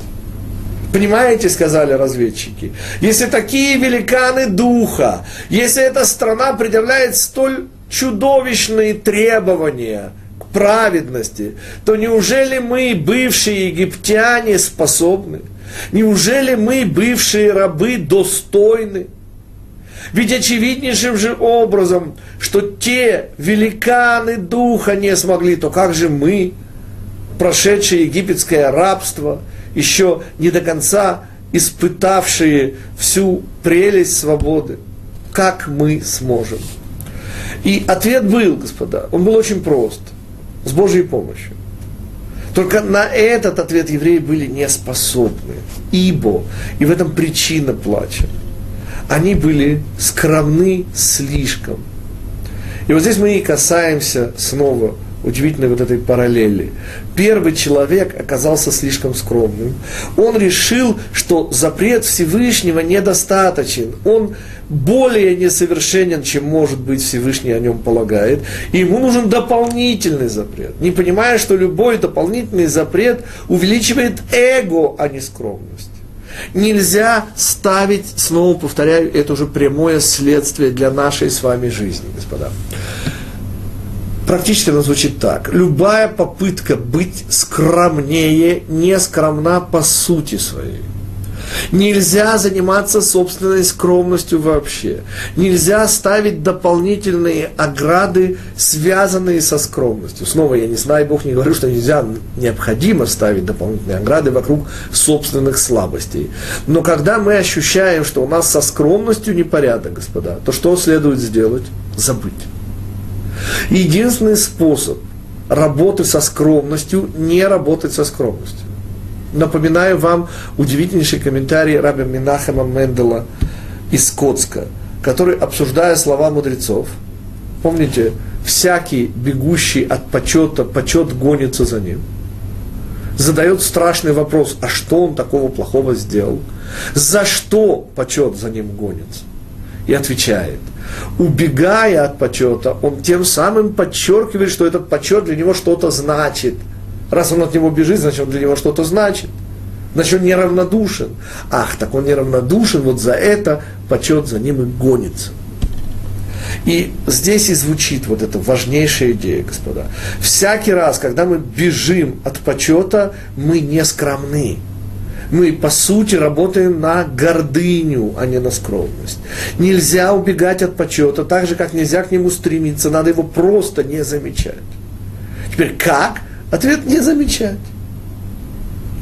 Понимаете, сказали разведчики, если такие великаны духа, если эта страна предъявляет столь чудовищные требования праведности, то неужели мы, бывшие египтяне, способны? Неужели мы, бывшие рабы, достойны? Ведь очевиднейшим же образом, что те великаны духа не смогли, то как же мы, прошедшие египетское рабство, еще не до конца испытавшие всю прелесть свободы, как мы сможем? И ответ был, господа, он был очень прост – с Божьей помощью. Только на этот ответ евреи были не способны. Ибо, и в этом причина плача, они были скромны слишком. И вот здесь мы и касаемся снова удивительной вот этой параллели. Первый человек оказался слишком скромным. Он решил, что запрет Всевышнего недостаточен. Он более несовершенен, чем может быть Всевышний о нем полагает. И ему нужен дополнительный запрет. Не понимая, что любой дополнительный запрет увеличивает эго, а не скромность. Нельзя ставить, снова повторяю, это уже прямое следствие для нашей с вами жизни, господа практически оно звучит так. Любая попытка быть скромнее не скромна по сути своей. Нельзя заниматься собственной скромностью вообще. Нельзя ставить дополнительные ограды, связанные со скромностью. Снова, я не знаю, Бог не говорю, что нельзя, необходимо ставить дополнительные ограды вокруг собственных слабостей. Но когда мы ощущаем, что у нас со скромностью непорядок, господа, то что следует сделать? Забыть. Единственный способ работы со скромностью – не работать со скромностью. Напоминаю вам удивительнейший комментарий раби Минахема Мендела из Скотска, который, обсуждая слова мудрецов, помните, всякий бегущий от почета, почет гонится за ним, задает страшный вопрос, а что он такого плохого сделал? За что почет за ним гонится? И отвечает, убегая от почета, он тем самым подчеркивает, что этот почет для него что-то значит. Раз он от него бежит, значит, он для него что-то значит. Значит, он неравнодушен. Ах, так он неравнодушен, вот за это почет за ним и гонится. И здесь и звучит вот эта важнейшая идея, господа. Всякий раз, когда мы бежим от почета, мы не скромны мы, по сути, работаем на гордыню, а не на скромность. Нельзя убегать от почета, так же, как нельзя к нему стремиться, надо его просто не замечать. Теперь как? Ответ – не замечать.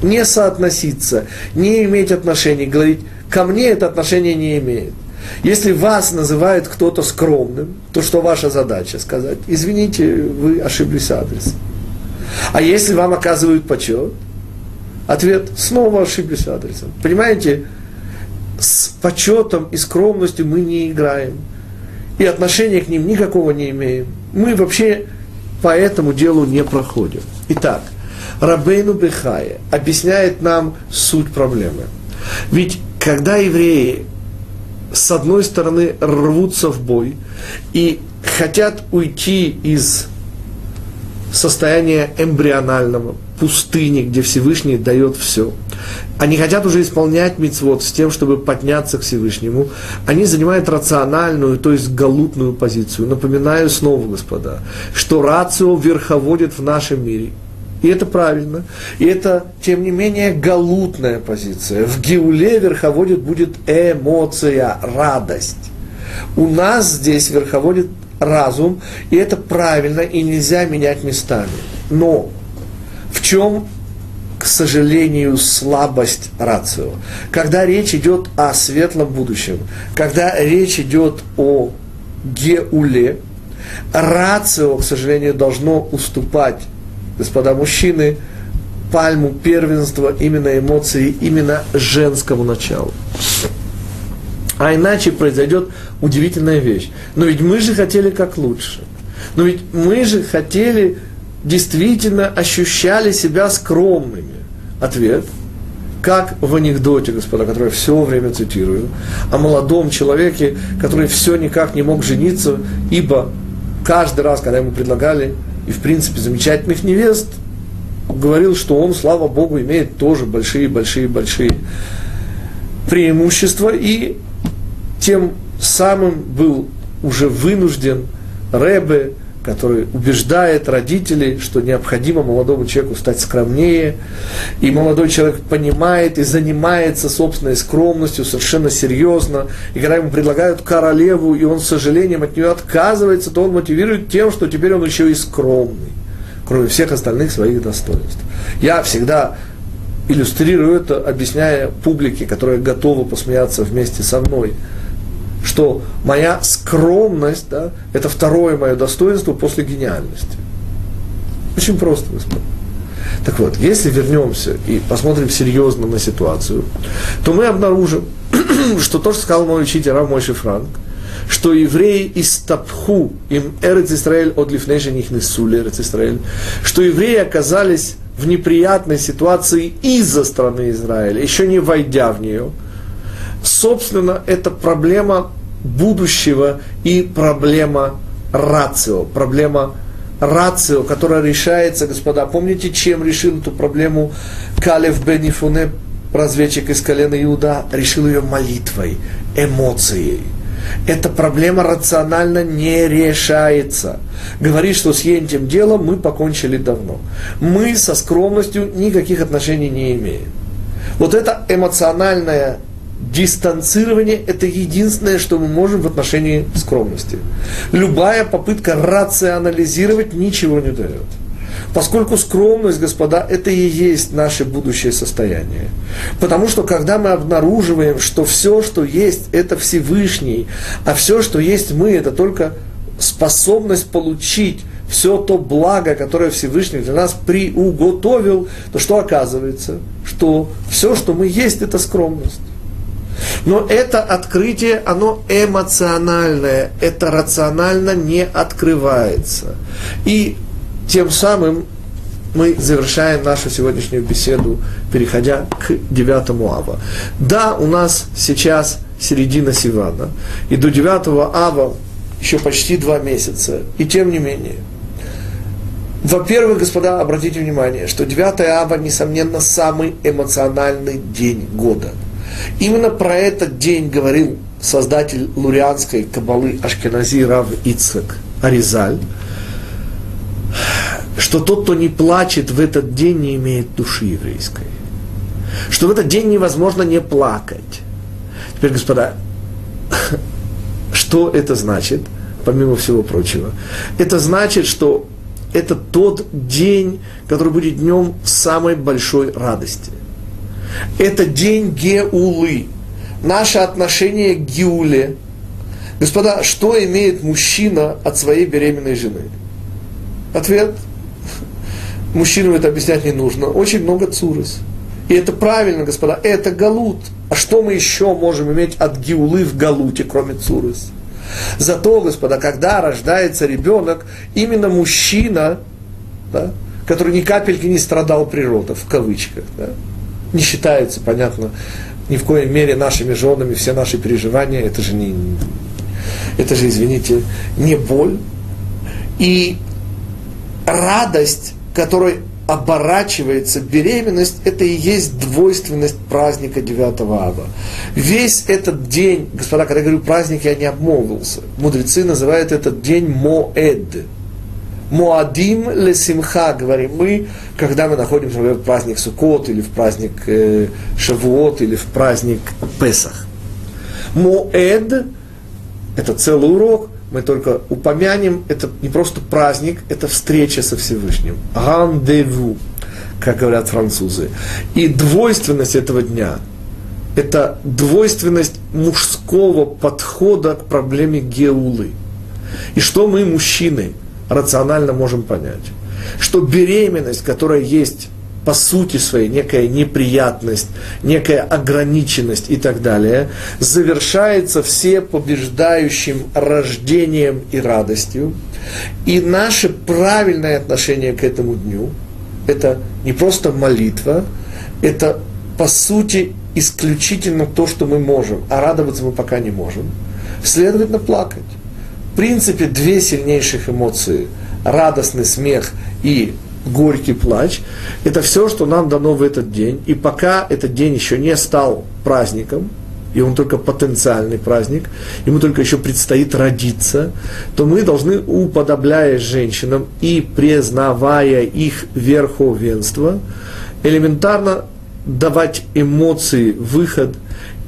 Не соотноситься, не иметь отношений, говорить, ко мне это отношение не имеет. Если вас называет кто-то скромным, то что ваша задача? Сказать, извините, вы ошиблись адресом. А если вам оказывают почет – Ответ – снова ошиблись адресом. Понимаете, с почетом и скромностью мы не играем. И отношения к ним никакого не имеем. Мы вообще по этому делу не проходим. Итак, Рабейну Бехая объясняет нам суть проблемы. Ведь когда евреи с одной стороны рвутся в бой и хотят уйти из состояния эмбрионального, пустыни, где Всевышний дает все. они хотят уже исполнять мицвод с тем, чтобы подняться к Всевышнему. Они занимают рациональную, то есть галутную позицию. Напоминаю снова, господа, что рацио верховодит в нашем мире. И это правильно. И это, тем не менее, галутная позиция. В Геуле верховодит будет эмоция, радость. У нас здесь верховодит разум, и это правильно, и нельзя менять местами. Но чем, к сожалению, слабость рацио? Когда речь идет о светлом будущем, когда речь идет о геуле, рацио, к сожалению, должно уступать господа мужчины, пальму первенства именно эмоции, именно женскому началу. А иначе произойдет удивительная вещь. Но ведь мы же хотели как лучше. Но ведь мы же хотели, действительно ощущали себя скромными. Ответ – как в анекдоте, господа, который я все время цитирую, о молодом человеке, который все никак не мог жениться, ибо каждый раз, когда ему предлагали и, в принципе, замечательных невест, говорил, что он, слава Богу, имеет тоже большие-большие-большие преимущества, и тем самым был уже вынужден Рэбе, который убеждает родителей, что необходимо молодому человеку стать скромнее, и молодой человек понимает и занимается собственной скромностью совершенно серьезно, и когда ему предлагают королеву, и он с сожалением от нее отказывается, то он мотивирует тем, что теперь он еще и скромный, кроме всех остальных своих достоинств. Я всегда иллюстрирую это, объясняя публике, которая готова посмеяться вместе со мной – что моя скромность, да, это второе мое достоинство после гениальности. Очень просто, господа. Так вот, если вернемся и посмотрим серьезно на ситуацию, то мы обнаружим, [CLEARS THROAT] что то, что сказал мой учитель Рав Мойши Франк, что евреи из Тапху, им Эрец Исраэль от Лифнейша них несули Эрец Исраэль, что евреи оказались в неприятной ситуации из-за страны Израиля, еще не войдя в нее – собственно, это проблема будущего и проблема рацио, проблема рацио, которая решается, господа, помните, чем решил эту проблему Калев Бенифуне, разведчик из колена Иуда, решил ее молитвой, эмоцией. Эта проблема рационально не решается. Говорит, что с этим делом мы покончили давно. Мы со скромностью никаких отношений не имеем. Вот это эмоциональная дистанцирование – это единственное, что мы можем в отношении скромности. Любая попытка рационализировать ничего не дает. Поскольку скромность, господа, это и есть наше будущее состояние. Потому что когда мы обнаруживаем, что все, что есть, это Всевышний, а все, что есть мы, это только способность получить все то благо, которое Всевышний для нас приуготовил, то что оказывается? Что все, что мы есть, это скромность. Но это открытие, оно эмоциональное, это рационально не открывается. И тем самым мы завершаем нашу сегодняшнюю беседу, переходя к 9 ава. Да, у нас сейчас середина Сивана, и до 9 ава еще почти два месяца. И тем не менее, во-первых, господа, обратите внимание, что 9 ава, несомненно, самый эмоциональный день года – Именно про этот день говорил создатель лурианской кабалы Ашкенази Рав Ицхак Аризаль, что тот, кто не плачет в этот день, не имеет души еврейской. Что в этот день невозможно не плакать. Теперь, господа, что это значит, помимо всего прочего? Это значит, что это тот день, который будет днем самой большой радости – это день Геулы. Наше отношение к Геуле. Господа, что имеет мужчина от своей беременной жены? Ответ. Мужчинам это объяснять не нужно. Очень много цурос. И это правильно, господа, это галут. А что мы еще можем иметь от гиулы в галуте, кроме цурос? Зато, господа, когда рождается ребенок, именно мужчина, да, который ни капельки не страдал природа, в кавычках, да, не считается, понятно, ни в коей мере нашими женами, все наши переживания, это же не, это же, извините, не боль. И радость, которой оборачивается беременность, это и есть двойственность праздника 9 ава. Весь этот день, господа, когда я говорю праздник, я не обмолвился. Мудрецы называют этот день Моэд. Моадим лесимха, говорим мы, когда мы находимся например, в праздник Суккот, или в праздник э, Шавуот, или в праздник Песах. Моэд – это целый урок, мы только упомянем, это не просто праздник, это встреча со Всевышним. Рандеву, как говорят французы. И двойственность этого дня – это двойственность мужского подхода к проблеме геулы. И что мы, мужчины, рационально можем понять? Что беременность, которая есть по сути своей некая неприятность, некая ограниченность и так далее, завершается все побеждающим рождением и радостью. И наше правильное отношение к этому дню – это не просто молитва, это по сути исключительно то, что мы можем, а радоваться мы пока не можем. Следовательно, плакать. Принципе, две сильнейших эмоции – радостный смех и горький плач. Это все, что нам дано в этот день. И пока этот день еще не стал праздником, и он только потенциальный праздник, ему только еще предстоит родиться, то мы должны, уподобляясь женщинам и признавая их верховенство, элементарно давать эмоции выход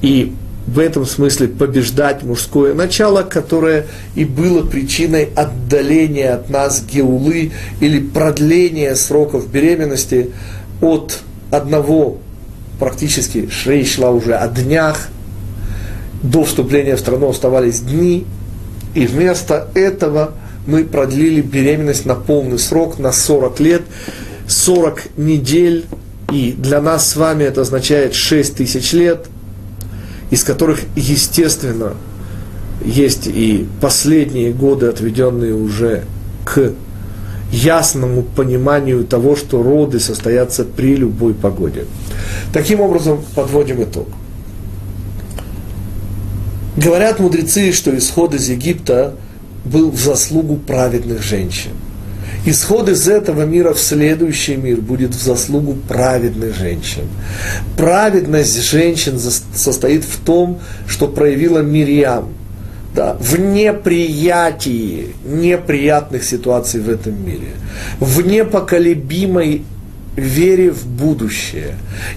и в этом смысле побеждать мужское начало, которое и было причиной отдаления от нас геулы или продления сроков беременности от одного, практически Шрей шла уже о днях, до вступления в страну оставались дни, и вместо этого мы продлили беременность на полный срок, на 40 лет, 40 недель, и для нас с вами это означает 6 тысяч лет – из которых, естественно, есть и последние годы, отведенные уже к ясному пониманию того, что роды состоятся при любой погоде. Таким образом, подводим итог. Говорят мудрецы, что исход из Египта был в заслугу праведных женщин – Исход из этого мира в следующий мир будет в заслугу праведных женщин. Праведность женщин состоит в том, что проявила Мирьям, да, в неприятии неприятных ситуаций в этом мире, в непоколебимой вере в будущее.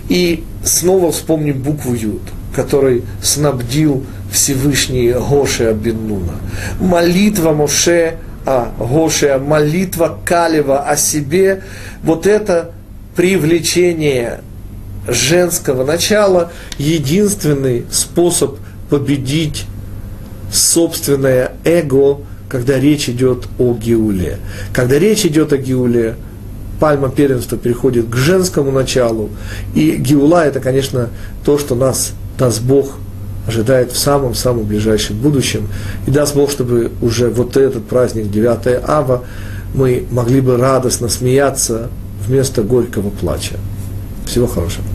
И снова вспомним букву Юд, который снабдил Всевышний Гоше Абиннуна. Молитва Моше – а Гошия, молитва Калева о себе, вот это привлечение женского начала, единственный способ победить собственное эго, когда речь идет о Геуле. Когда речь идет о Геуле, пальма первенства переходит к женскому началу, и Геула это, конечно, то, что нас даст Бог ожидает в самом-самом ближайшем будущем. И даст Бог, чтобы уже вот этот праздник 9 Ава мы могли бы радостно смеяться вместо горького плача. Всего хорошего.